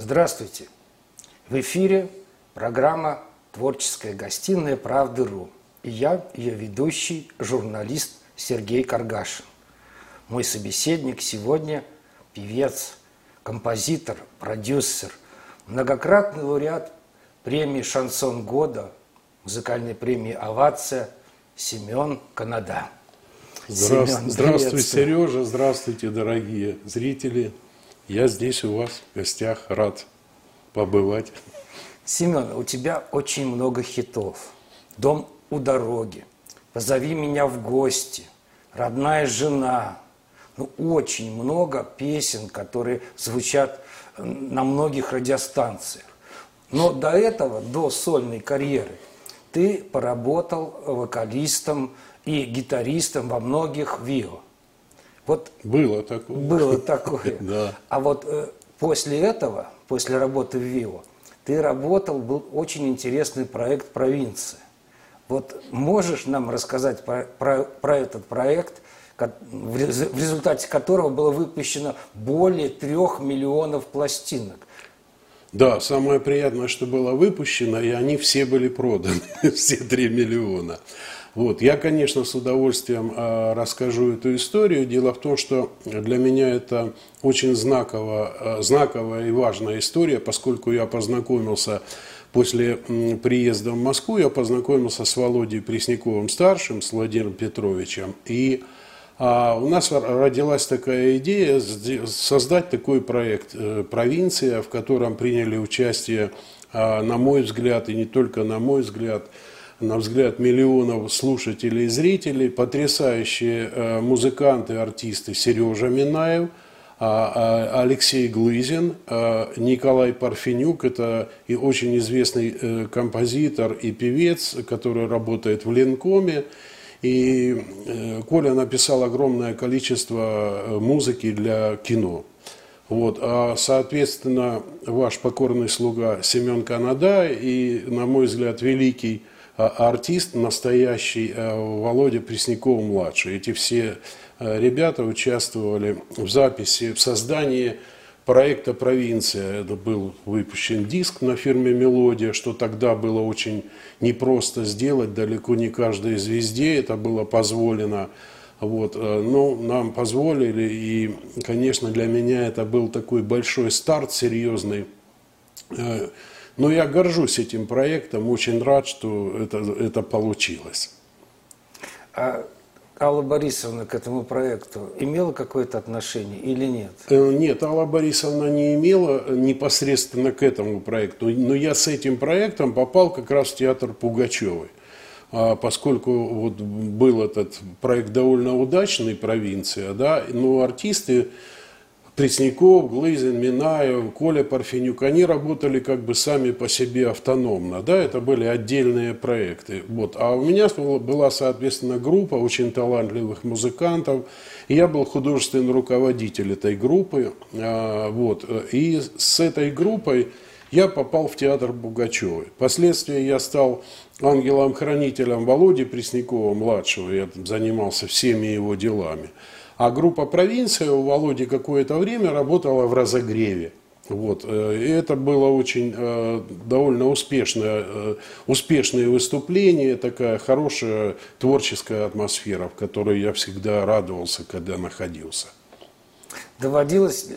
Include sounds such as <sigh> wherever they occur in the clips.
Здравствуйте! В эфире программа «Творческая гостиная Правды.ру» и я, ее ведущий, журналист Сергей Каргашин. Мой собеседник сегодня – певец, композитор, продюсер, многократный лауреат премии «Шансон года», музыкальной премии «Овация» Семен Канада. Здравствуй, Семен, здравствуй Сережа, здравствуйте, дорогие зрители. Я здесь у вас в гостях, рад побывать. Семен, у тебя очень много хитов. «Дом у дороги», «Позови меня в гости», «Родная жена». Ну, очень много песен, которые звучат на многих радиостанциях. Но до этого, до сольной карьеры, ты поработал вокалистом и гитаристом во многих ВИО. Вот было такое. Было такое. <laughs> да. А вот э, после этого, после работы в ВИО, ты работал, был очень интересный проект «Провинция». Вот можешь нам рассказать про, про, про этот проект, в результате которого было выпущено более трех миллионов пластинок? Да, самое приятное, что было выпущено, и они все были проданы, <laughs> все три миллиона. Вот. Я, конечно, с удовольствием э, расскажу эту историю. Дело в том, что для меня это очень знаково, э, знаковая и важная история, поскольку я познакомился после приезда в Москву, я познакомился с Володей Пресняковым-старшим, с Владимиром Петровичем. И а у нас родилась такая идея создать такой проект э, «Провинция», в котором приняли участие, а, на мой взгляд, и не только на мой взгляд, на взгляд миллионов слушателей и зрителей, потрясающие э, музыканты, артисты Сережа Минаев, а, а, Алексей Глызин, э, Николай Парфенюк, это и очень известный э, композитор и певец, который работает в Ленкоме. И Коля написал огромное количество музыки для кино. Вот, а, соответственно, ваш покорный слуга Семен Канада и, на мой взгляд, великий а, артист настоящий э, Володя Пресняков-младший. Эти все э, ребята участвовали в записи, в создании проекта «Провинция». Это был выпущен диск на фирме «Мелодия», что тогда было очень непросто сделать, далеко не каждой звезде это было позволено. Вот, э, но нам позволили, и, конечно, для меня это был такой большой старт серьезный но я горжусь этим проектом, очень рад, что это, это получилось. А Алла Борисовна к этому проекту имела какое-то отношение или нет? Э, нет, Алла Борисовна не имела непосредственно к этому проекту, но я с этим проектом попал как раз в театр Пугачевой. А поскольку вот был этот проект довольно удачный, провинция, да, но артисты Пресняков, Глызин, Минаев, Коля Парфенюк, они работали как бы сами по себе автономно, да, это были отдельные проекты. Вот. А у меня была, соответственно, группа очень талантливых музыкантов, и я был художественный руководитель этой группы, а, вот. И с этой группой я попал в театр Бугачевой. Впоследствии я стал ангелом-хранителем Володи Преснякова-младшего, я занимался всеми его делами. А группа «Провинция» у Володи какое-то время работала в разогреве. Вот. Э, и это было очень э, довольно успешное, э, успешное выступление, такая хорошая творческая атмосфера, в которой я всегда радовался, когда находился. Доводилось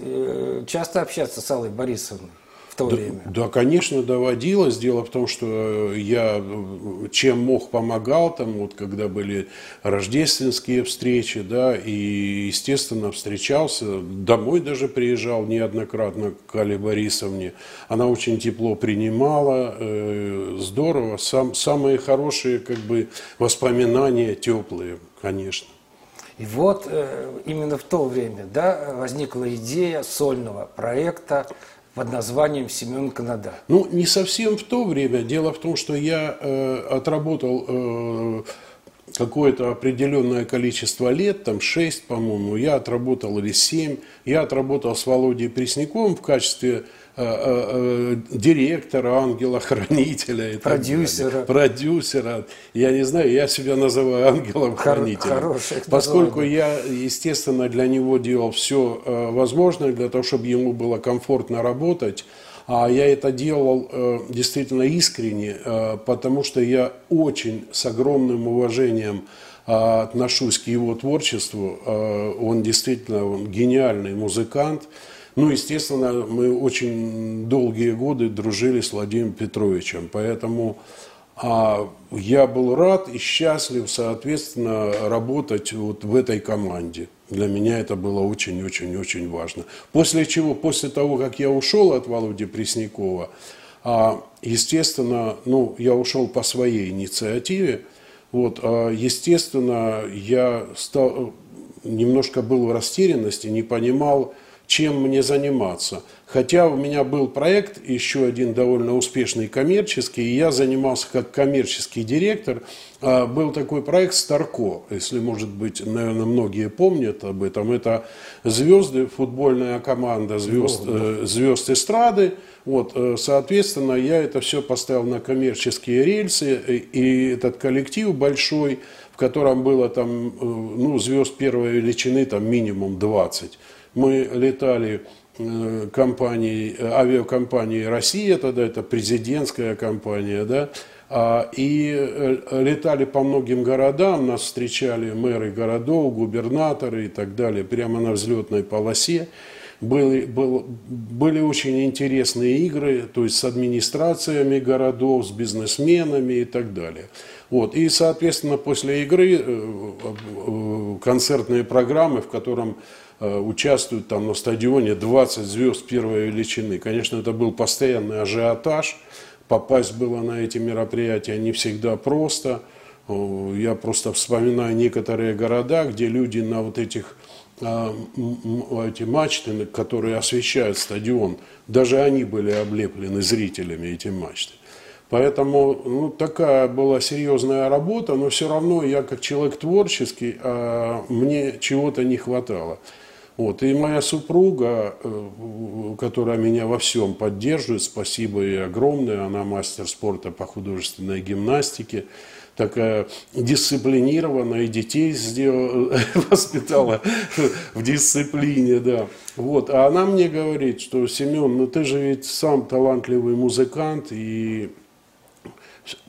часто общаться с Аллой Борисовной? То да, время? Да, конечно, доводилось. Дело в том, что я чем мог помогал, там вот когда были рождественские встречи, да, и, естественно, встречался, домой даже приезжал неоднократно к Али Борисовне. Она очень тепло принимала, э, здорово. Сам, самые хорошие, как бы, воспоминания теплые, конечно. И вот э, именно в то время да, возникла идея сольного проекта под названием Семен Канада? Ну, не совсем в то время. Дело в том, что я э, отработал э, какое-то определенное количество лет, там 6, по-моему, я отработал или 7, я отработал с Володей Пресняковым в качестве директора, ангела-хранителя. Продюсера. Продюсера. Я не знаю, я себя называю ангелом-хранителем. Хороший, поскольку я, естественно, для него делал все возможное для того, чтобы ему было комфортно работать. А я это делал э, действительно искренне, э, потому что я очень с огромным уважением э, отношусь к его творчеству. Э, он действительно он гениальный музыкант. Ну, естественно, мы очень долгие годы дружили с Владимиром Петровичем, поэтому а, я был рад и счастлив, соответственно, работать вот в этой команде. Для меня это было очень-очень-очень важно. После чего, после того, как я ушел от Володи Преснякова, а, естественно, ну, я ушел по своей инициативе, вот, а, естественно, я стал, немножко был в растерянности, не понимал, чем мне заниматься. Хотя у меня был проект, еще один довольно успешный коммерческий, и я занимался как коммерческий директор. А, был такой проект «Старко», если, может быть, наверное, многие помнят об этом. Это звезды, футбольная команда звезд, э, звезд эстрады. Вот, э, соответственно, я это все поставил на коммерческие рельсы, и этот коллектив большой, в котором было там, э, ну, звезд первой величины, там минимум 20 мы летали э, компанией, авиакомпанией «Россия», тогда это президентская компания, да, а, и э, летали по многим городам, нас встречали мэры городов, губернаторы и так далее, прямо на взлетной полосе. Были, был, были очень интересные игры, то есть с администрациями городов, с бизнесменами и так далее. Вот. И, соответственно, после игры э, концертные программы, в котором Э, участвуют там на стадионе 20 звезд первой величины. Конечно, это был постоянный ажиотаж. Попасть было на эти мероприятия не всегда просто. Я просто вспоминаю некоторые города, где люди на вот этих а, эти мачты, которые освещают стадион, даже они были облеплены зрителями, эти мачты. Поэтому ну, такая была серьезная работа, но все равно я как человек творческий, а мне чего-то не хватало. Вот. И моя супруга, э, которая меня во всем поддерживает, спасибо ей огромное, она мастер спорта по художественной гимнастике, такая дисциплинированная, и детей сделала, <laughs> воспитала в дисциплине, да. Вот. А она мне говорит, что, Семен, ну ты же ведь сам талантливый музыкант, и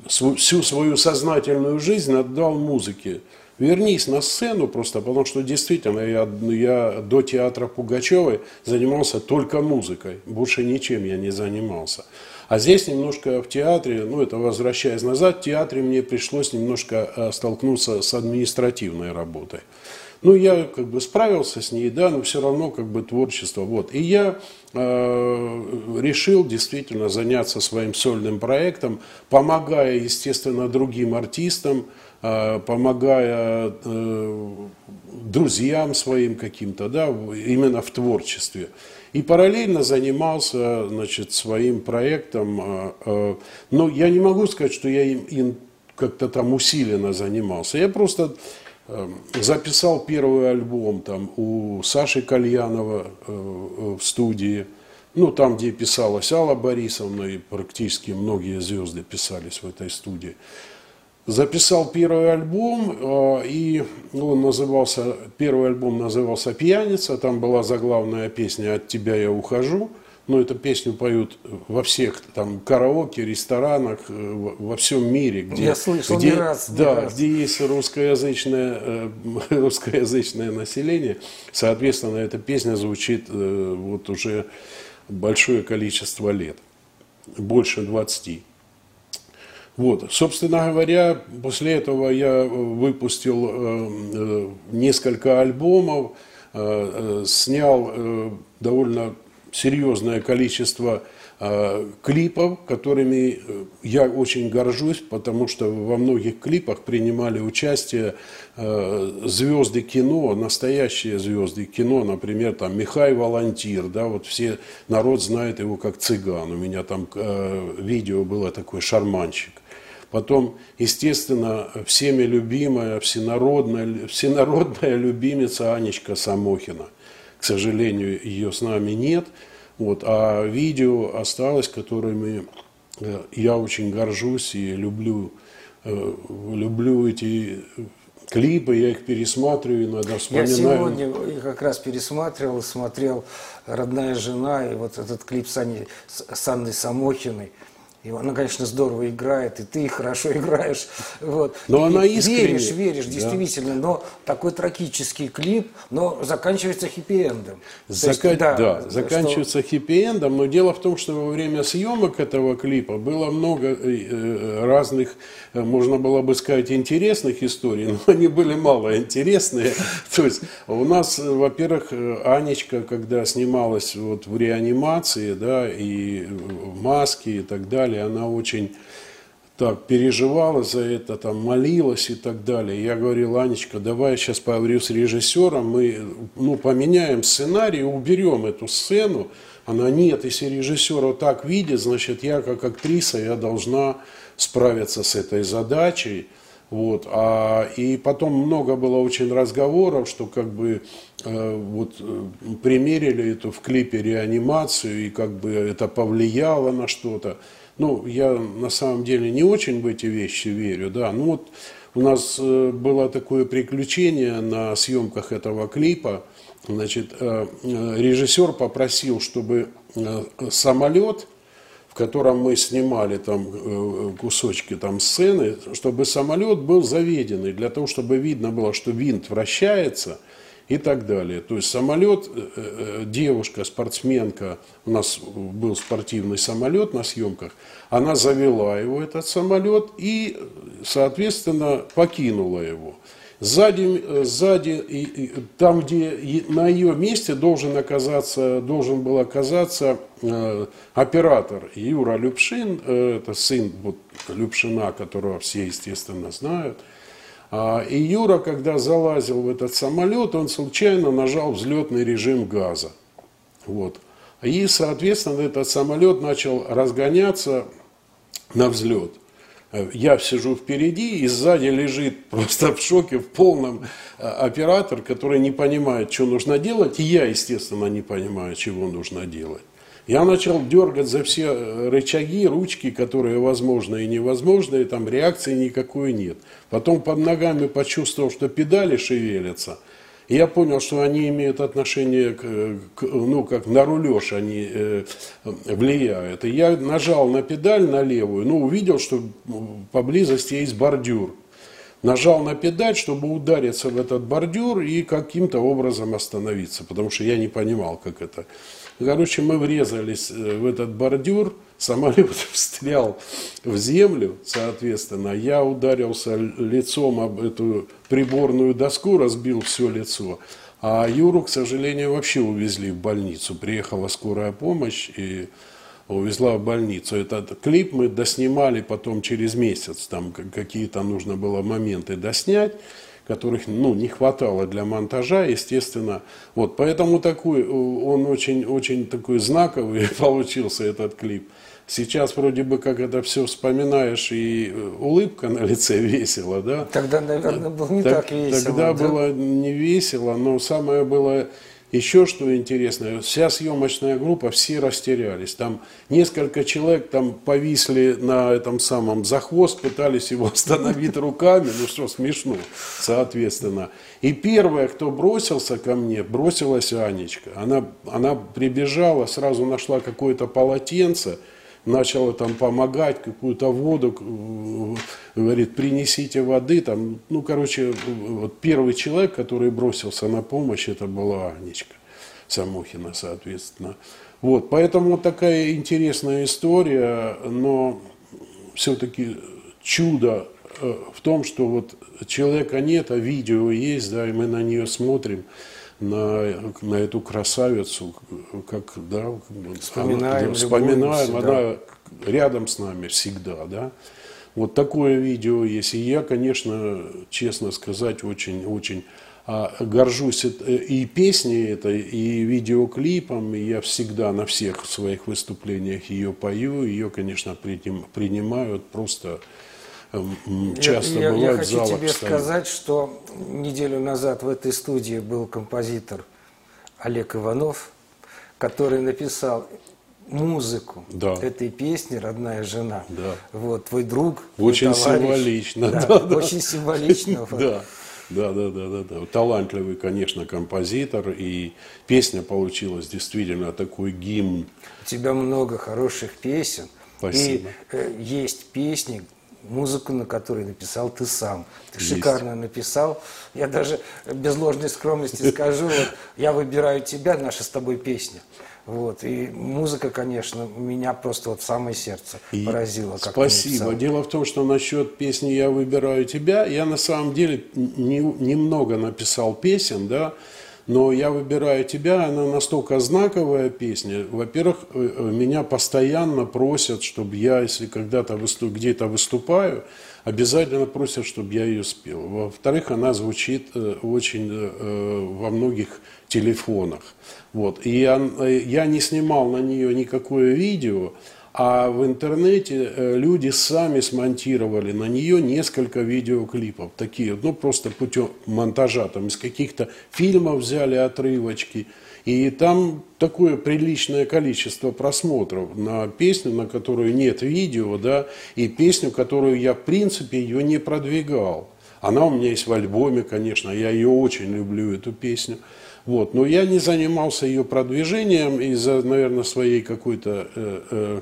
всю свою сознательную жизнь отдал музыке вернись на сцену просто, потому что действительно я, я до театра Пугачевой занимался только музыкой, больше ничем я не занимался. А здесь немножко в театре, ну это возвращаясь назад, в театре мне пришлось немножко э, столкнуться с административной работой. Ну, я как бы справился с ней, да, но все равно как бы творчество. Вот. И я э, решил действительно заняться своим сольным проектом, помогая, естественно, другим артистам, помогая э, друзьям своим каким-то, да, именно в творчестве. И параллельно занимался, значит, своим проектом. Э, но я не могу сказать, что я им, им как-то там усиленно занимался. Я просто записал первый альбом там у Саши Кальянова в студии. Ну, там, где писалась Алла Борисовна, и практически многие звезды писались в этой студии записал первый альбом, э, и он назывался, первый альбом назывался «Пьяница», там была заглавная песня «От тебя я ухожу», но эту песню поют во всех там караоке, ресторанах, э, во всем мире, где, я слышал где, не раз, не да, раз. где есть русскоязычное, э, <laughs> русскоязычное население, соответственно, эта песня звучит вот уже большое количество лет, больше 20. Вот. Собственно говоря, после этого я выпустил э, э, несколько альбомов, э, снял довольно серьезное количество клипов, которыми я очень горжусь, потому что во многих клипах принимали участие звезды кино, настоящие звезды кино, например, там Михай Волонтир, да, вот все, народ знает его как цыган, у меня там видео было такое «Шарманщик». Потом, естественно, всеми любимая, всенародная, всенародная любимица Анечка Самохина. К сожалению, ее с нами нет. Вот, а видео осталось, которыми э, я очень горжусь и люблю, э, люблю эти клипы, я их пересматриваю, иногда вспоминаю. Я сегодня как раз пересматривал, смотрел «Родная жена» и вот этот клип с, Аней, с Анной Самохиной. И она, конечно, здорово играет, и ты хорошо <laughs> играешь. Вот. Но и она искренне. Веришь, веришь, действительно. Да. Но такой трагический клип, но заканчивается хиппи-эндом. Зака... Есть, да, да, заканчивается что... хиппи-эндом, но дело в том, что во время съемок этого клипа было много э, э, разных, э, можно было бы сказать, интересных историй, <laughs> но они были мало интересные. <laughs> То есть у нас, во-первых, Анечка, когда снималась вот в реанимации, да, и в маске и так далее, далее, она очень так переживала за это, там молилась и так далее. Я говорил, Анечка, давай я сейчас поговорю с режиссером, мы ну, поменяем сценарий, уберем эту сцену. Она, нет, если режиссер так видит, значит, я как актриса, я должна справиться с этой задачей. Вот. А, и потом много было очень разговоров, что как бы э, вот э, примерили эту в клипе реанимацию, и как бы это повлияло на что-то. Ну, я на самом деле не очень в эти вещи верю, да. Ну вот у нас э, было такое приключение на съемках этого клипа. Значит, э, э, режиссер попросил, чтобы самолет, в котором мы снимали там кусочки там сцены, чтобы самолет был заведенный, для того, чтобы видно было, что винт вращается – и так далее. То есть самолет, э, э, девушка, спортсменка, у нас был спортивный самолет на съемках, она завела его, этот самолет, и, соответственно, покинула его. Сзади, э, сзади там, где на ее месте должен, оказаться, должен был оказаться э, оператор Юра Любшин, э, это сын вот, Любшина, которого все, естественно, знают – и Юра, когда залазил в этот самолет, он случайно нажал взлетный режим газа. Вот. И, соответственно, этот самолет начал разгоняться на взлет. Я сижу впереди, и сзади лежит <laughs> просто в шоке, в полном э, оператор, который не понимает, что нужно делать, и я, естественно, не понимаю, чего нужно делать. Я начал дергать за все э, рычаги, ручки, которые возможны и невозможны, и там реакции никакой нет. Потом под ногами почувствовал, что педали шевелятся. И я понял, что они имеют отношение к, к ну, как на рулеж они э, влияют. И я нажал на педаль на левую, ну, увидел, что поблизости есть бордюр. Нажал на педаль, чтобы удариться в этот бордюр и каким-то образом остановиться, потому что я не понимал, как это Короче, мы врезались э, в этот бордюр, самолет <laughs> встрял в землю, соответственно. Я ударился лицом об эту приборную доску, разбил все лицо. А Юру, к сожалению, вообще увезли в больницу. Приехала скорая помощь и увезла в больницу. Этот клип мы доснимали потом через месяц. Там какие-то нужно было моменты доснять которых ну, не хватало для монтажа, естественно. Вот, поэтому такой, он очень, очень такой знаковый <laughs> получился, этот клип. Сейчас вроде бы как это все вспоминаешь, и э, улыбка на лице <laughs> весело, да? Тогда, наверное, было не так, так весело. Тогда да? было не весело, но самое было еще что интересно, вся съемочная группа, все растерялись. Там несколько человек там повисли на этом самом за хвост, пытались его <laughs> остановить руками, ну что, смешно, соответственно. И первая, кто бросился ко мне, бросилась Анечка. Она, она прибежала, сразу нашла какое-то полотенце, начала там помогать, какую-то воду, говорит, принесите воды, там, ну, короче, вот первый человек, который бросился на помощь, это была Анечка Самохина, соответственно. Вот, поэтому такая интересная история, но все-таки чудо э, в том, что вот человека нет, а видео есть, да, и мы на нее смотрим, на, на эту красавицу, как, да, вспоминаем, она, вспоминаем она рядом с нами всегда, да. Вот такое видео есть. И я, конечно, честно сказать, очень-очень а, горжусь и песней этой, и видеоклипом. И я всегда на всех своих выступлениях ее пою. Ее, конечно, принимают просто часто я, бывает я хочу зала тебе стоит. сказать, что неделю назад в этой студии был композитор Олег Иванов, который написал музыку да. этой песни «Родная жена». Да. Вот, твой друг, Очень твой товарищ, символично. Да, да, очень да. символично. <laughs> Да. Да, да, да, да, да. Талантливый, конечно, композитор, и песня получилась действительно такой гимн. У тебя много хороших песен. Спасибо. И э, есть песни, музыку на которой написал ты сам. Ты Есть. шикарно написал. Я даже без ложной скромности скажу, вот, я выбираю тебя, наша с тобой песня. Вот. И музыка, конечно, меня просто вот в самое сердце и поразила. Как спасибо. Дело в том, что насчет песни «Я выбираю тебя», я на самом деле не, немного написал песен, да, но «Я выбираю тебя» она настолько знаковая песня. Во-первых, э, э, меня постоянно просят, чтобы я, если когда-то выступ, где-то выступаю, обязательно просят, чтобы я ее спел. Во-вторых, она звучит э, очень во многих телефонах. Вот. И я, я не снимал на нее никакое видео, а в интернете э, люди сами смонтировали на нее несколько видеоклипов. Такие, ну, просто путем монтажа, там, из каких-то фильмов взяли отрывочки. И там такое приличное количество просмотров на песню, на которую нет видео, да, и песню, которую я, в принципе, ее не продвигал. Она у меня есть в альбоме, конечно, я ее очень люблю, эту песню. Вот. Но я не занимался ее продвижением из-за, наверное, своей какой-то, э, э,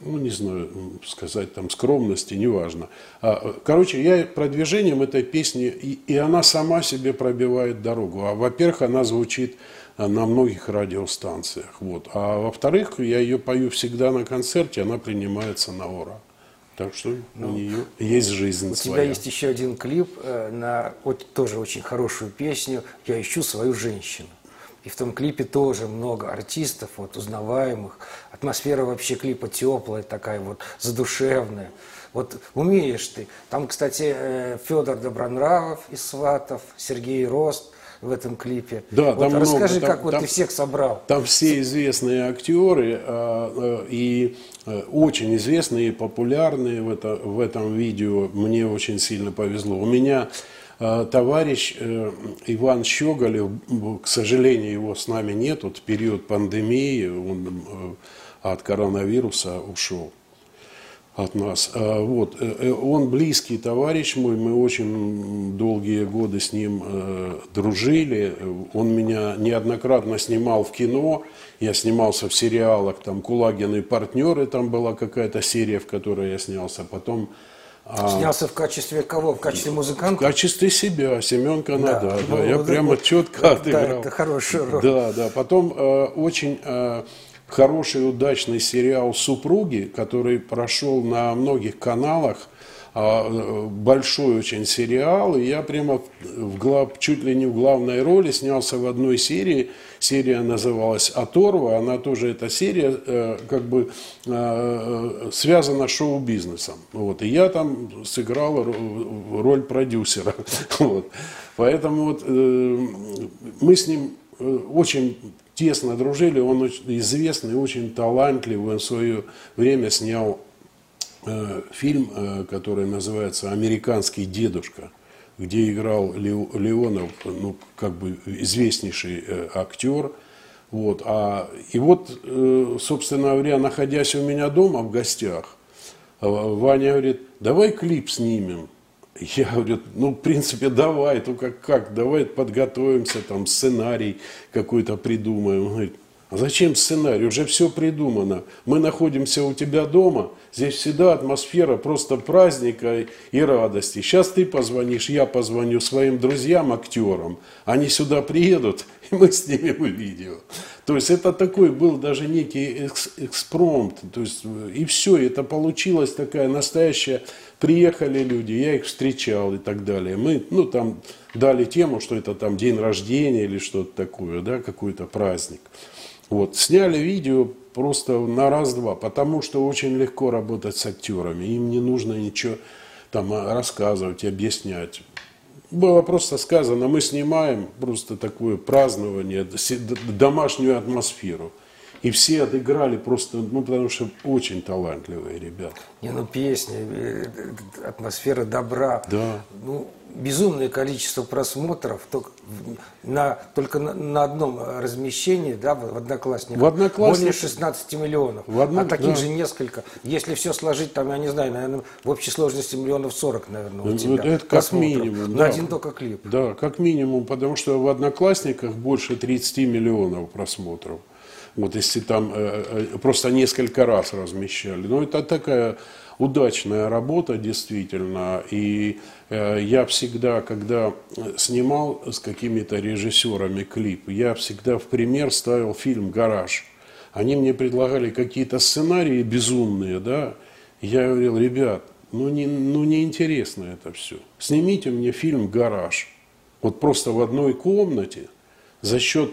ну, не знаю, сказать, там, скромности, неважно. А, короче, я продвижением этой песни, и, и она сама себе пробивает дорогу. А, во-первых, она звучит на многих радиостанциях. Вот. А во-вторых, я ее пою всегда на концерте, она принимается на ура. Так что ну, у нее есть жизнь у своя. Тебя есть еще один клип э, на вот, тоже очень хорошую песню «Я ищу свою женщину». И в том клипе тоже много артистов, вот, узнаваемых. Атмосфера вообще клипа теплая такая, вот, задушевная. Вот умеешь ты. Там, кстати, э, Федор Добронравов из «Сватов», Сергей Рост в этом клипе. Да, вот там расскажи, много, как там, вот ты всех собрал. Там все известные актеры а, а, и а, очень известные и популярные в, это, в этом видео. Мне очень сильно повезло. У меня товарищ э, Иван Щеголев, к сожалению, его с нами нет, вот в период пандемии он э, от коронавируса ушел от нас. А, вот. Э, э, он близкий товарищ мой, мы очень долгие годы с ним э, дружили. Он меня неоднократно снимал в кино, я снимался в сериалах, там «Кулагин и партнеры», там была какая-то серия, в которой я снялся. Потом а, Снялся в качестве кого? В качестве музыканта? В качестве себя, Семен Канада. Да, да, ну, я вот, прямо четко отыграл. Да, это хорошая роль. Да, да. Потом э, очень э, хороший, удачный сериал «Супруги», который прошел на многих каналах, а, большой очень сериал, и я прямо в глав, чуть ли не в главной роли снялся в одной серии. Серия называлась «Оторва», она тоже, эта серия, э, как бы э, связана с шоу-бизнесом. Вот, и я там сыграл роль продюсера. <laughs> Вот. Поэтому вот, э, мы с ним очень тесно дружили. Он очень известный, очень талантливый. Он в свое время снял э, фильм, э, который называется «Американский дедушка», где играл Леонов, ну, как бы известнейший э, актер. Вот. А, и вот, э, собственно говоря, находясь у меня дома в гостях, э, Ваня говорит, давай клип снимем. Я говорю, ну, в принципе, давай, только как, давай подготовимся, там, сценарий какой-то придумаем. Он говорит, а зачем сценарий? Уже все придумано. Мы находимся у тебя дома, здесь всегда атмосфера просто праздника и радости. Сейчас ты позвонишь, я позвоню своим друзьям, актерам. Они сюда приедут, <laughs> и мы снимем видео. То есть это такой был даже некий экспромт. То есть, и все, это получилась такая настоящая Приехали люди, я их встречал и так далее. Мы, ну, там дали тему, что это там день рождения или что-то такое, да, какой-то праздник. Вот, сняли видео просто на раз-два, потому что очень легко работать с актерами. Им не нужно ничего там рассказывать, объяснять. Было просто сказано, мы снимаем просто такое празднование, домашнюю атмосферу. И все отыграли просто, ну, потому что очень талантливые ребята. Не, ну, песни, э, атмосфера добра. Да. Ну, безумное количество просмотров только на, только на, на одном размещении, да, в Одноклассниках. В Одноклассниках. Более 16 миллионов. В одном, а таких да. же несколько. Если все сложить, там, я не знаю, наверное, в общей сложности миллионов 40, наверное, у тебя. Это как просмотров. минимум. На да. один только клип. Да, как минимум, потому что в Одноклассниках больше 30 миллионов просмотров. Вот если там э, э, просто несколько раз размещали. Но это такая удачная работа, действительно. И э, я всегда, когда снимал с какими-то режиссерами клип, я всегда в пример ставил фильм «Гараж». Они мне предлагали какие-то сценарии безумные, да. Я говорил, ребят, ну не, ну не интересно это все. Снимите мне фильм «Гараж». Вот просто в одной комнате за счет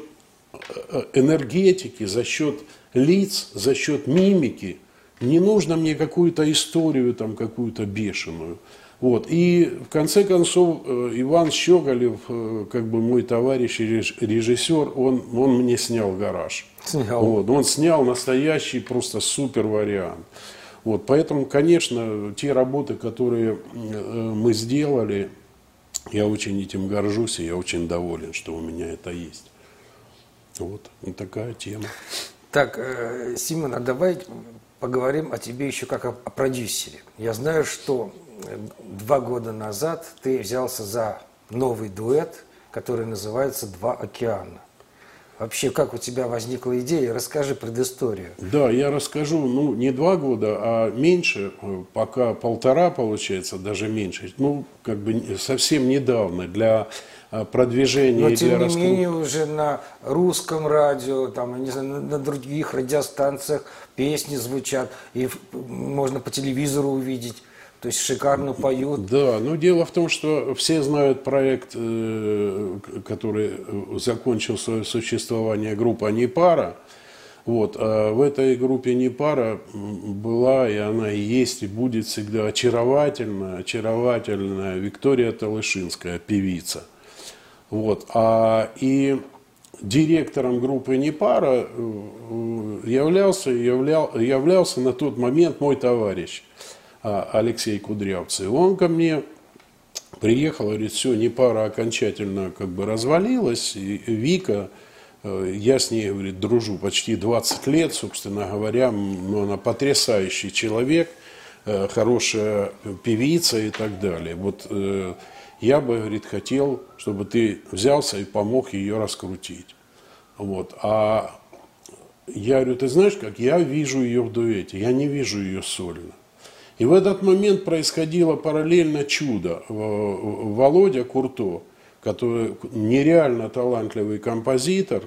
энергетики, за счет лиц, за счет мимики. Не нужно мне какую-то историю там какую-то бешеную. Вот. И в конце концов Иван Щеголев, как бы мой товарищ и режиссер, он, он мне снял гараж. Снял. Вот. Он снял настоящий просто супер вариант. Вот. Поэтому, конечно, те работы, которые мы сделали, я очень этим горжусь, и я очень доволен, что у меня это есть. Вот, вот такая тема. Так, э, Симон, а давай поговорим о тебе еще как о, о продюсере. Я знаю, что два года назад ты взялся за новый дуэт, который называется «Два океана». Вообще, как у тебя возникла идея? Расскажи предысторию. Да, я расскажу, ну, не два года, а меньше, пока полтора, получается, даже меньше. Ну, как бы совсем недавно для продвижения Но, тем для не раскрутки. менее, уже на русском радио, там, не знаю, на, других радиостанциях песни звучат, и можно по телевизору увидеть. То есть шикарно поют. Да, но дело в том, что все знают проект, э, который э, закончил свое существование, группа «Не пара». Вот, а в этой группе «Не пара» была, и она и есть, и будет всегда очаровательная, очаровательная Виктория Талышинская, певица. Вот, а, и директором группы «Непара» э, являлся, являл, являлся на тот момент мой товарищ а, Алексей Кудрявцев. Он ко мне приехал, говорит, все, «Непара» окончательно как бы развалилась, и Вика, э, я с ней, говорит, дружу почти 20 лет, собственно говоря, ну, она потрясающий человек, э, хорошая певица и так далее. Вот э, я бы, говорит, хотел, чтобы ты взялся и помог ее раскрутить. Вот. А я говорю, ты знаешь как, я вижу ее в дуэте, я не вижу ее сольно. И в этот момент происходило параллельно чудо. Володя Курто, который нереально талантливый композитор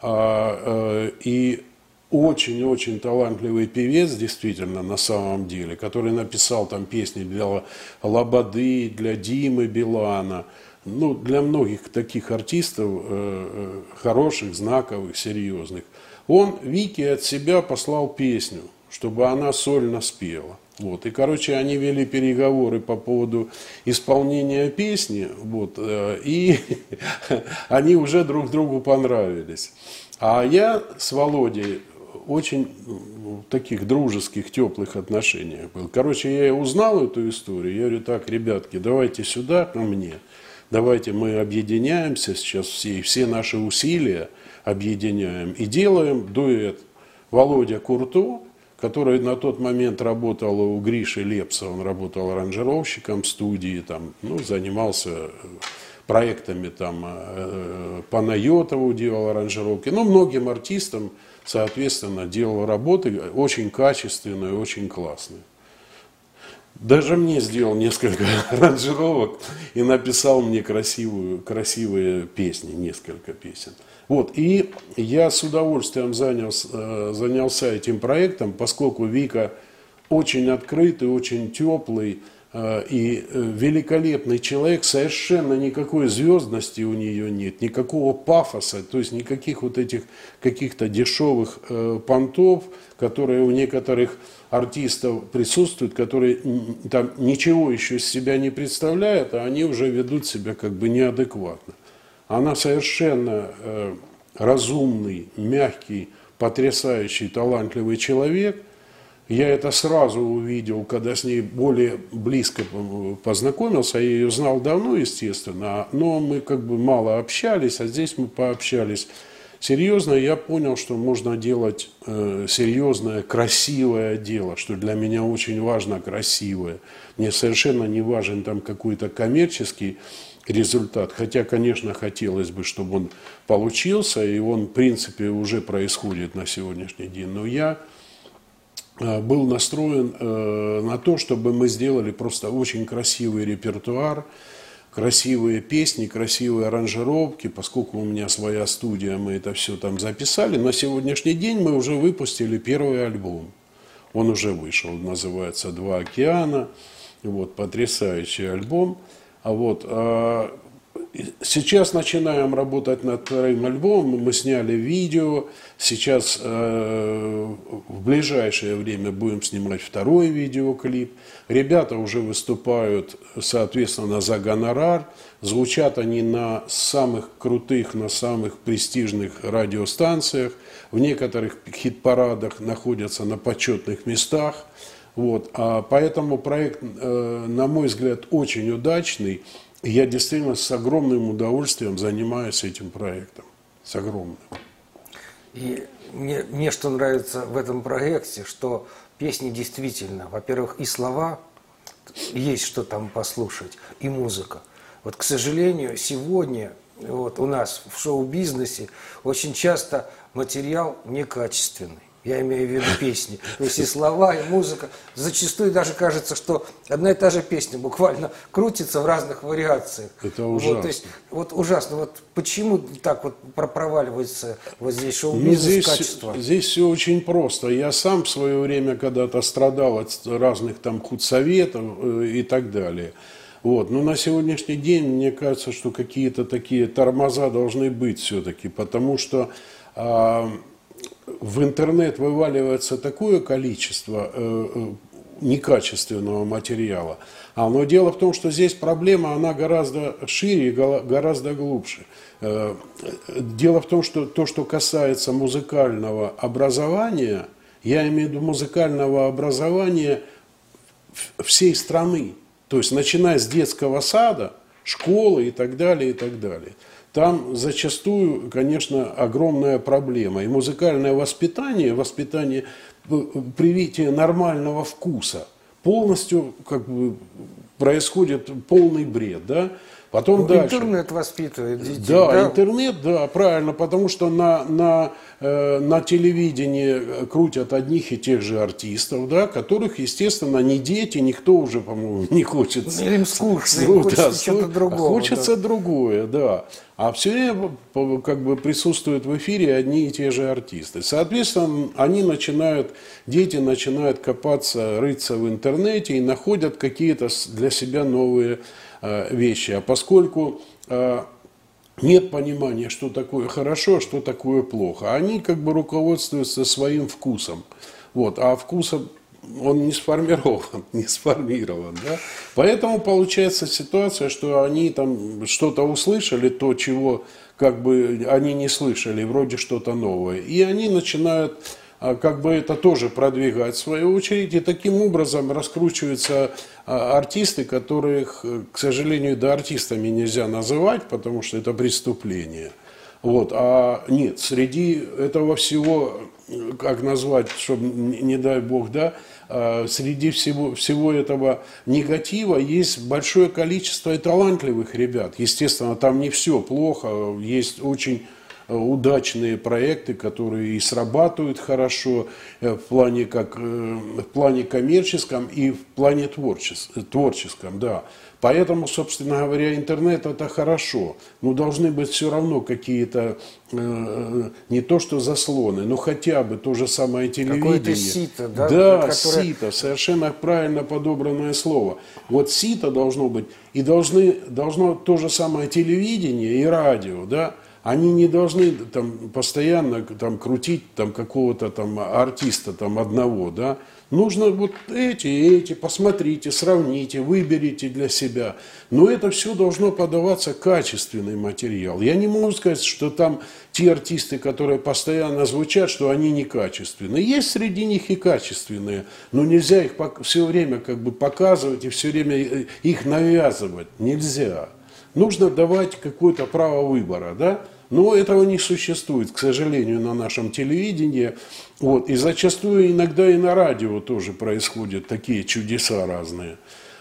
а, э, и очень-очень талантливый певец, действительно, на самом деле, который написал там песни для Лободы, для Димы Билана, ну, для многих таких артистов, э, э, хороших, знаковых, серьезных. Он Вике от себя послал песню, чтобы она сольно спела. Вот. И, короче, они вели переговоры по поводу исполнения песни, вот, э, и <laughs> они уже друг другу понравились. А я с Володей очень в таких дружеских, теплых отношениях был. Короче, я узнал эту историю, я говорю, так, ребятки, давайте сюда, ко мне, давайте мы объединяемся сейчас все, и все наши усилия объединяем и делаем дуэт Володя Курто, который на тот момент работал у Гриши Лепса, он работал аранжировщиком студии, там, ну, занимался э, проектами там э, Панайотову делал аранжировки, ну, многим артистам, соответственно, делал работы очень качественные, очень классные. Даже мне сделал несколько <laughs> аранжировок и написал мне красивую, красивые песни, несколько песен. Вот, и я с удовольствием занялся, э, занялся этим проектом, поскольку Вика очень открытый, очень теплый и э, великолепный человек, совершенно никакой звездности у нее нет, никакого пафоса, то есть никаких вот этих каких-то дешевых э, понтов, которые у некоторых артистов присутствуют, которые там ничего еще из себя не представляют, а они уже ведут себя как бы неадекватно. Она совершенно э, разумный, мягкий, потрясающий, талантливый человек. Я это сразу увидел, когда с ней более близко познакомился. Я ее знал давно, естественно, но мы как бы мало общались, а здесь мы пообщались серьезно. Я понял, что можно делать э, серьезное, красивое дело, что для меня очень важно красивое. Мне совершенно не важен там какой-то коммерческий результат. Хотя, конечно, хотелось бы, чтобы он получился, и он, в принципе, уже происходит на сегодняшний день. Но я был настроен э, на то, чтобы мы сделали просто очень красивый репертуар, красивые песни, красивые аранжировки, поскольку у меня своя студия, мы это все там записали. На сегодняшний день мы уже выпустили первый альбом. Он уже вышел, называется «Два океана». Вот, потрясающий альбом. А вот, а Сейчас начинаем работать над вторым альбомом. Мы сняли видео. Сейчас э, в ближайшее время будем снимать второй видеоклип. Ребята уже выступают, соответственно, за гонорар. Звучат они на самых крутых, на самых престижных радиостанциях. В некоторых хит-парадах находятся на почетных местах. Вот. А поэтому проект, э, на мой взгляд, очень удачный я действительно с огромным удовольствием занимаюсь этим проектом. С огромным. И мне, мне что нравится в этом проекте, что песни действительно, во-первых, и слова, есть что там послушать, и музыка. Вот, к сожалению, сегодня вот, у нас в шоу-бизнесе очень часто материал некачественный. Я имею в виду песни. То есть и слова, и музыка. Зачастую даже кажется, что одна и та же песня буквально крутится в разных вариациях. Это ужасно. Вот, то есть, вот ужасно. Вот почему так вот проваливается вот здесь шоу-бизнес ну, здесь, качество? Здесь все очень просто. Я сам в свое время когда-то страдал от разных там худсоветов э, и так далее. Вот. Но на сегодняшний день мне кажется, что какие-то такие тормоза должны быть все-таки, потому что а, в интернет вываливается такое количество э, э, некачественного материала. А, но дело в том, что здесь проблема, она гораздо шире и гораздо глубже. Э, дело в том, что то, что касается музыкального образования, я имею в виду музыкального образования всей страны. То есть, начиная с детского сада, школы и так далее, и так далее там зачастую, конечно, огромная проблема. И музыкальное воспитание, воспитание, э, привитие нормального вкуса полностью как бы происходит полный бред, да? Потом ну, дальше. Интернет воспитывает детей. Да, да, интернет, да, правильно, потому что на, на, э, на телевидении крутят одних и тех же артистов, да, которых, естественно, не дети, никто уже, по-моему, не хочет. Ну, им скучно, им хочется да, что-то другое. Хочется да. другое, да. А все время как бы присутствуют в эфире одни и те же артисты. Соответственно, они начинают, дети начинают копаться, рыться в интернете и находят какие-то для себя новые Э, вещи. А поскольку э, нет понимания, что такое хорошо, а что такое плохо, они как бы руководствуются своим вкусом. Вот, а вкусом он не сформирован, <laughs> не сформирован. Да? Поэтому получается ситуация, что они там что-то услышали, то, чего как бы они не слышали, вроде что-то новое. И они начинают как бы это тоже продвигать в свою очередь. И таким образом раскручиваются а, артисты, которых, э, к сожалению, да артистами нельзя называть, потому что это преступление. Вот. А нет, среди этого всего, как назвать, чтобы, не дай бог, да, а, среди всего, всего этого негатива есть большое количество и талантливых ребят. Естественно, там не все плохо, есть очень удачные проекты, которые и срабатывают хорошо э, в плане, как, э, в плане коммерческом и в плане творческом, творческом да. Поэтому, собственно говоря, интернет это хорошо, но должны быть все равно какие-то, э, не то что заслоны, но хотя бы то же самое телевидение. Какое-то сито, да? Да, которое... сито, совершенно правильно подобранное слово. Вот сито должно быть, и должны, должно то же самое телевидение и радио, да, они не должны там постоянно там крутить там какого-то там артиста там одного, да, Нужно вот эти и эти, посмотрите, сравните, выберите для себя. Но это все должно подаваться качественный материал. Я не могу сказать, что там те артисты, которые постоянно звучат, что они некачественные. Есть среди них и качественные, но нельзя их все время как бы показывать и все время э, их навязывать. Нельзя. Нужно давать какое-то право выбора, да? Но этого не существует, к сожалению, на нашем телевидении. Вот. И зачастую иногда и на радио тоже происходят такие чудеса разные.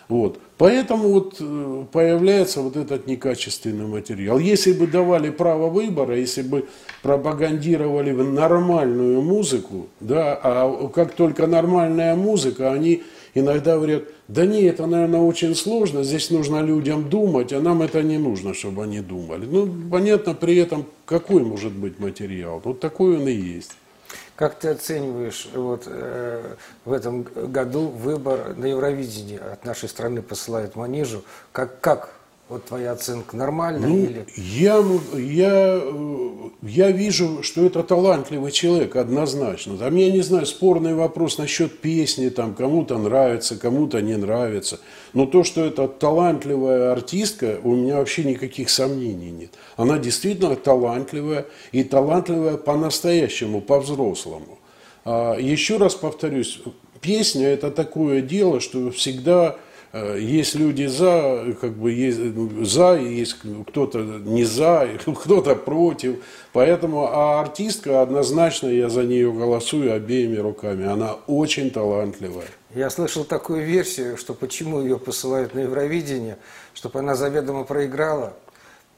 Вот. Поэтому вот э, появляется вот этот некачественный материал. Если бы давали право выбора, если бы пропагандировали нормальную музыку, да, а как только нормальная музыка, они иногда говорят, да нет, это, наверное, очень сложно, здесь нужно людям думать, а нам это не нужно, чтобы они думали. Ну, понятно, при этом какой может быть материал? Вот такой он и есть. Как ты оцениваешь вот, э, в этом году выбор на Евровидении от нашей страны посылают Манижу? Как, как вот твоя оценка нормальная ну, или? Я, я, э, я вижу, что это талантливый человек, однозначно. Там, я не знаю, спорный вопрос насчет песни, там кому-то нравится, кому-то не нравится. Но то, что это талантливая артистка, у меня вообще никаких сомнений нет. Она действительно талантливая и талантливая по-настоящему, по-взрослому. А, еще раз повторюсь, песня это такое дело, что всегда есть люди за, как бы есть за, есть кто-то не за, <laughs> кто-то против. Поэтому, а артистка однозначно я за нее голосую обеими руками. Она очень талантливая. Я слышал такую версию, что почему ее посылают на Евровидение, чтобы она заведомо проиграла,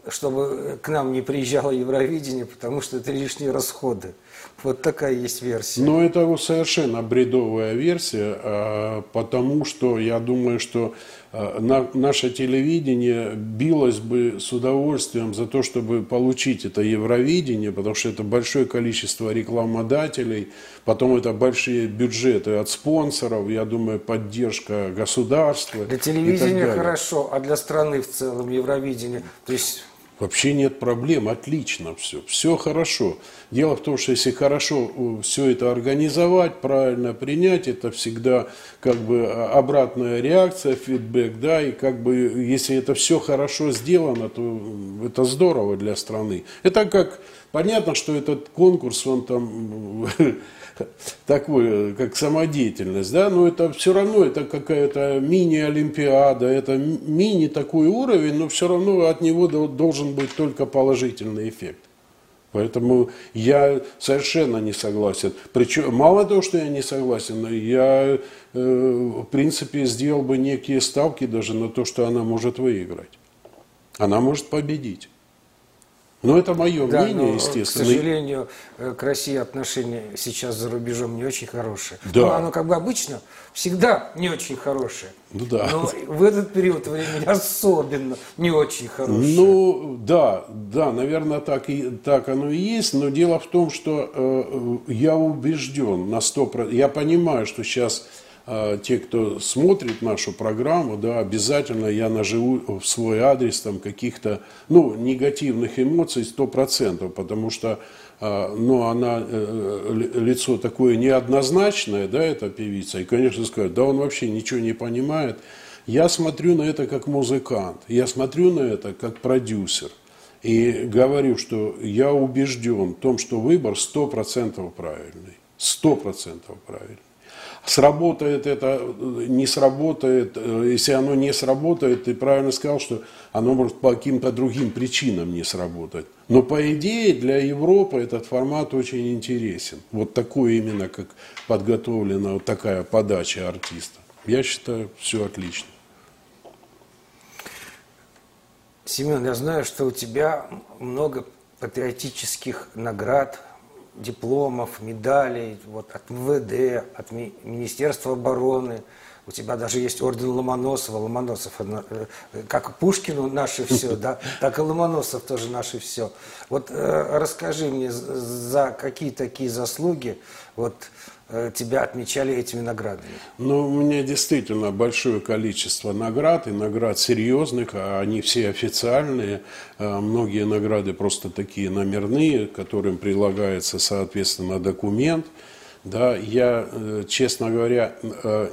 чтобы к нам не приезжало Евровидение, потому что это лишние расходы. Вот такая есть версия. Но это совершенно бредовая версия, а, потому что я думаю, что а, наше телевидение билось бы с удовольствием за то, чтобы получить это Евровидение, потому что это большое количество рекламодателей, потом это большие бюджеты от спонсоров, я думаю, поддержка государства. Для телевидения хорошо, а для страны в целом Евровидение, то есть Вообще нет проблем, отлично все, все хорошо. Дело в том, что если хорошо э, все это организовать, правильно принять, это всегда как бы а, обратная реакция, фидбэк, да, и как бы если это все хорошо сделано, то это здорово для страны. Это как, понятно, что этот конкурс, он там <laughs> такое, как самодеятельность, да, но это все равно, это какая-то мини-олимпиада, это мини такой уровень, но все равно от него должен быть только положительный эффект. Поэтому я совершенно не согласен. Причем, мало того, что я не согласен, я, э, в принципе, сделал бы некие ставки даже на то, что она может выиграть. Она может победить. Но это мое да, мнение, но, естественно. К сожалению, э, к России отношения сейчас за рубежом не очень хорошие. Да. Но оно как бы обычно всегда не очень хорошее. Ну да. Но в этот период времени особенно не очень хорошее. Ну да, да, наверное, так, и, так оно и есть. Но дело в том, что э, я убежден на 100%. Я понимаю, что сейчас те, кто смотрит нашу программу, да, обязательно я наживу в свой адрес там каких-то, ну, негативных эмоций сто процентов, потому что, а, ну, она, э, лицо такое неоднозначное, да, эта певица, и, конечно, скажет, да, он вообще ничего не понимает. Я смотрю на это как музыкант, я смотрю на это как продюсер. И говорю, что я убежден в том, что выбор сто процентов правильный. Сто процентов правильный. Сработает это, не сработает. Если оно не сработает, ты правильно сказал, что оно может по каким-то другим причинам не сработать. Но по идее для Европы этот формат очень интересен. Вот такой именно, как подготовлена вот такая подача артиста. Я считаю, все отлично. Семен, я знаю, что у тебя много патриотических наград, дипломов, медалей вот, от МВД, от Министерства обороны. У тебя даже есть орден Ломоносова. Ломоносов, э, как Пушкину наше все, <laughs> да, так и Ломоносов тоже наше все. Вот э, расскажи мне, за какие такие заслуги вот Э, тебя отмечали этими наградами? Ну, у меня действительно большое количество наград, и наград серьезных, а они все официальные. Многие награды просто такие номерные, к которым прилагается, соответственно, документ. Да, я, э, честно говоря,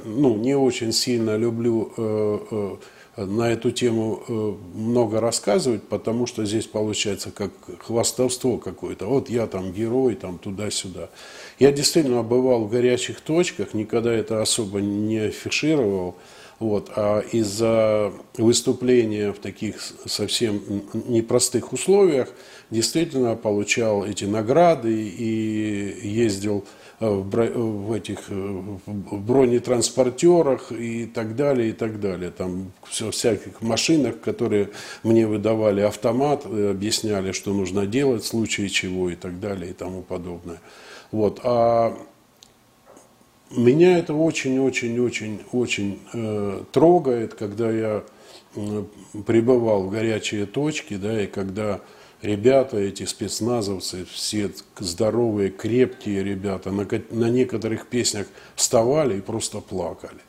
ну, не очень сильно люблю на эту тему много рассказывать, потому что здесь получается как хвастовство какое-то. Вот я там герой, там туда-сюда. Я действительно бывал в горячих точках, никогда это особо не афишировал. Вот, а из-за выступления в таких совсем непростых условиях действительно получал эти награды и ездил э, в, этих э, бронетранспортерах и так далее, и так далее. Там все всяких машинах, которые мне выдавали автомат, э, объясняли, что нужно делать в случае чего и так далее и тому подобное. Вот. А меня это очень-очень-очень-очень э, трогает, когда я э, пребывал в горячие точки, да, и когда ребята, эти спецназовцы, все здоровые, крепкие ребята, на, на некоторых песнях вставали и просто плакали.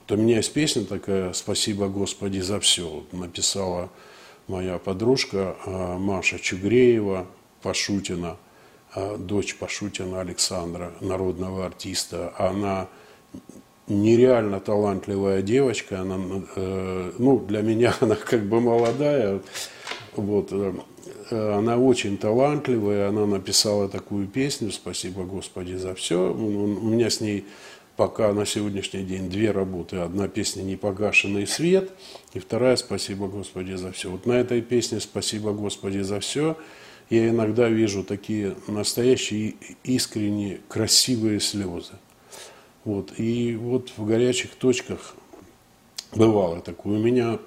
Вот у меня есть песня такая «Спасибо, Господи, за все». Написала моя подружка э, Маша Чугреева, Пашутина – а, дочь Пашутина Александра, народного артиста. Она нереально талантливая девочка. Она, э, ну, для меня <laughs> она как бы молодая. Вот, э, она очень талантливая. Она написала такую песню «Спасибо, Господи, за все». У меня с ней пока на сегодняшний день две работы. Одна песня «Непогашенный свет» и вторая «Спасибо, Господи, за все». Вот на этой песне «Спасибо, Господи, за все» я иногда вижу такие настоящие искренние красивые слезы. Вот. И вот в горячих точках бывало такое. У меня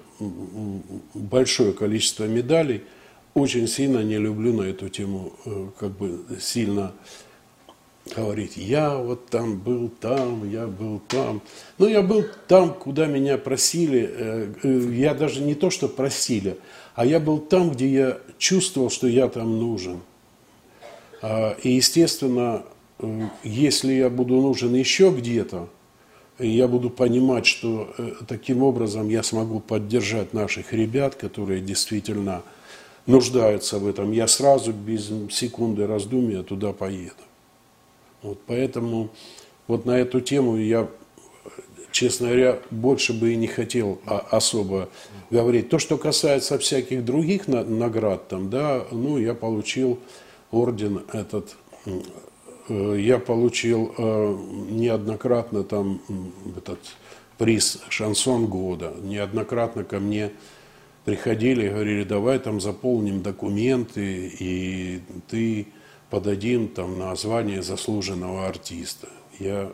большое количество медалей. Очень сильно не люблю на эту тему э, как бы сильно говорить, я вот там был там, я был там. Ну, я был там, куда меня просили. Э, э, я даже не то, что просили, а я был там, где я чувствовал, что я там нужен. А, и, естественно, если я буду нужен еще где-то, я буду понимать, что таким образом я смогу поддержать наших ребят, которые действительно нуждаются в этом, я сразу без секунды раздумия туда поеду. Вот поэтому вот на эту тему я честно говоря, больше бы и не хотел особо говорить. То, что касается всяких других наград, там, да, ну, я получил орден этот, э, я получил э, неоднократно там этот приз «Шансон года», неоднократно ко мне приходили и говорили, давай там заполним документы, и ты подадим там на звание заслуженного артиста. Я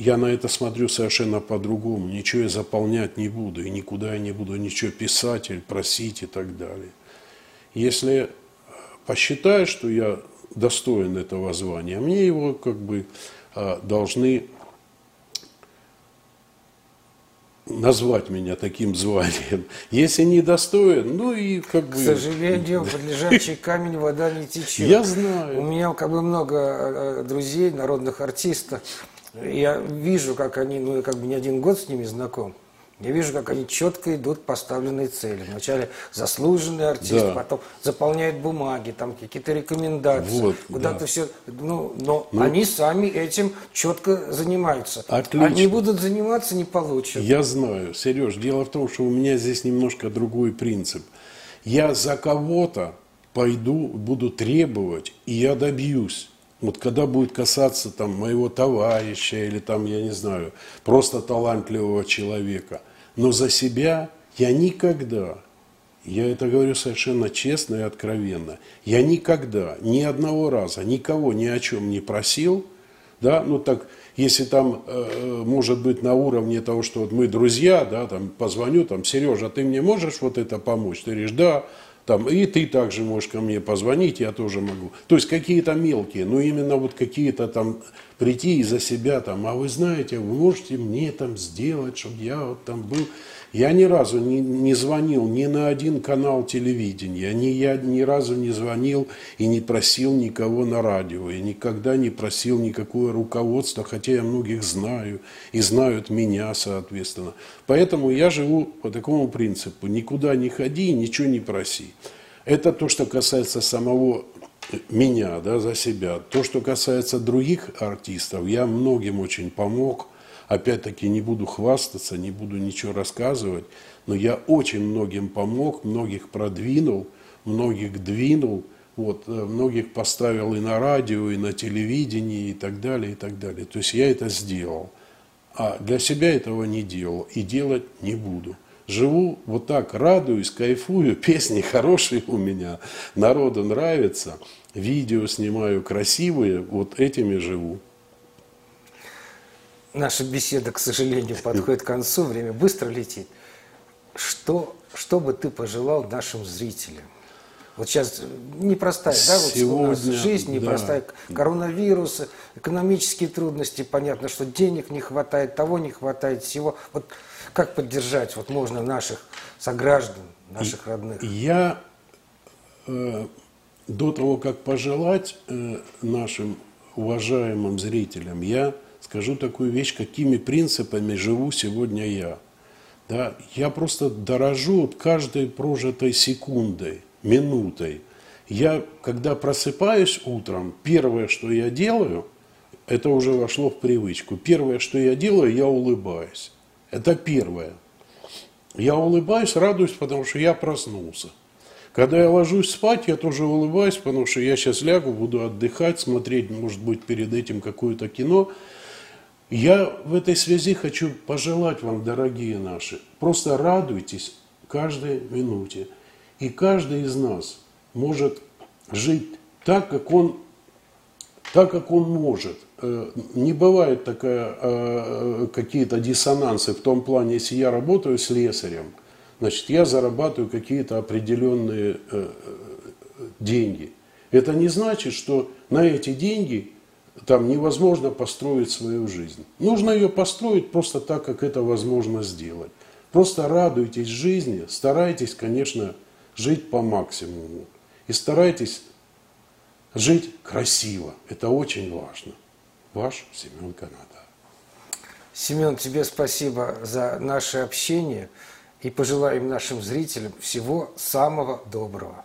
я на это смотрю совершенно по-другому. Ничего я заполнять не буду, и никуда я не буду ничего писать или просить и так далее. Если посчитаю, что я достоин этого звания, мне его как бы а, должны назвать меня таким званием. Если не достоин, ну и как бы... К сожалению, <laughs> под лежачий камень вода не течет. Я знаю. У меня как бы много э, э, друзей, народных артистов, я вижу, как они, ну, как бы не один год с ними знаком, я вижу, как они четко идут к поставленной цели. Вначале заслуженный артист, да. потом заполняют бумаги, там какие-то рекомендации, вот, куда-то да. все. Ну, но ну, они сами этим четко занимаются. Отлично. Они будут заниматься, не получат. Я знаю, Сереж. Дело в том, что у меня здесь немножко другой принцип. Я за кого-то пойду, буду требовать, и я добьюсь. Вот когда будет касаться там моего товарища или там, я не знаю, просто талантливого человека. Но за себя я никогда, я это говорю совершенно честно и откровенно, я никогда, ни одного раза, никого ни о чем не просил, да, ну так, если там, э, может быть, на уровне того, что вот мы друзья, да, там, позвоню, там, Сережа, ты мне можешь вот это помочь? Ты говоришь, да, там, и ты также можешь ко мне позвонить, я тоже могу. То есть какие-то мелкие, но именно вот какие-то там прийти и за себя там, а вы знаете, вы можете мне там сделать, чтобы я вот там был. Я ни разу не, не звонил ни на один канал телевидения, ни, я ни разу не звонил и не просил никого на радио, и никогда не просил никакое руководство, хотя я многих знаю, и знают меня, соответственно. Поэтому я живу по такому принципу, никуда не ходи, ничего не проси. Это то, что касается самого меня, да, за себя. То, что касается других артистов, я многим очень помог. Опять-таки не буду хвастаться, не буду ничего рассказывать, но я очень многим помог, многих продвинул, многих двинул, вот, э, многих поставил и на радио, и на телевидении, и так далее, и так далее. То есть я это сделал. А для себя этого не делал и делать не буду. Живу вот так, радуюсь, кайфую, <laughs> песни хорошие у меня, народу нравится, видео снимаю красивые, вот этими живу. Наша беседа, к сожалению, подходит к концу, время быстро летит. Что, что бы ты пожелал нашим зрителям? Вот сейчас непростая, да, вот Сегодня, у нас жизнь непростая, да. коронавирус, экономические трудности, понятно, что денег не хватает, того не хватает, всего. Вот как поддержать вот можно наших сограждан, наших родных? Я э, до того, как пожелать э, нашим уважаемым зрителям, я скажу такую вещь, какими принципами живу сегодня я. Да, я просто дорожу каждой прожитой секундой – минутой. Я, когда просыпаюсь утром, первое, что я делаю, это уже вошло в привычку. Первое, что я делаю, я улыбаюсь. Это первое. Я улыбаюсь, радуюсь, потому что я проснулся. Когда я ложусь спать, я тоже улыбаюсь, потому что я сейчас лягу, буду отдыхать, смотреть, может быть, перед этим какое-то кино. Я в этой связи хочу пожелать вам, дорогие наши, просто радуйтесь каждой минуте. И каждый из нас может жить так, как он, так, как он может. Э, не бывает такая, э, какие-то диссонансы в том плане, если я работаю с лесарем, значит, я зарабатываю какие-то определенные э, деньги. Это не значит, что на эти деньги там невозможно построить свою жизнь. Нужно ее построить просто так, как это возможно сделать. Просто радуйтесь жизни, старайтесь, конечно, жить по максимуму. И старайтесь жить красиво. Это очень важно. Ваш Семен Канада. Семен, тебе спасибо за наше общение и пожелаем нашим зрителям всего самого доброго.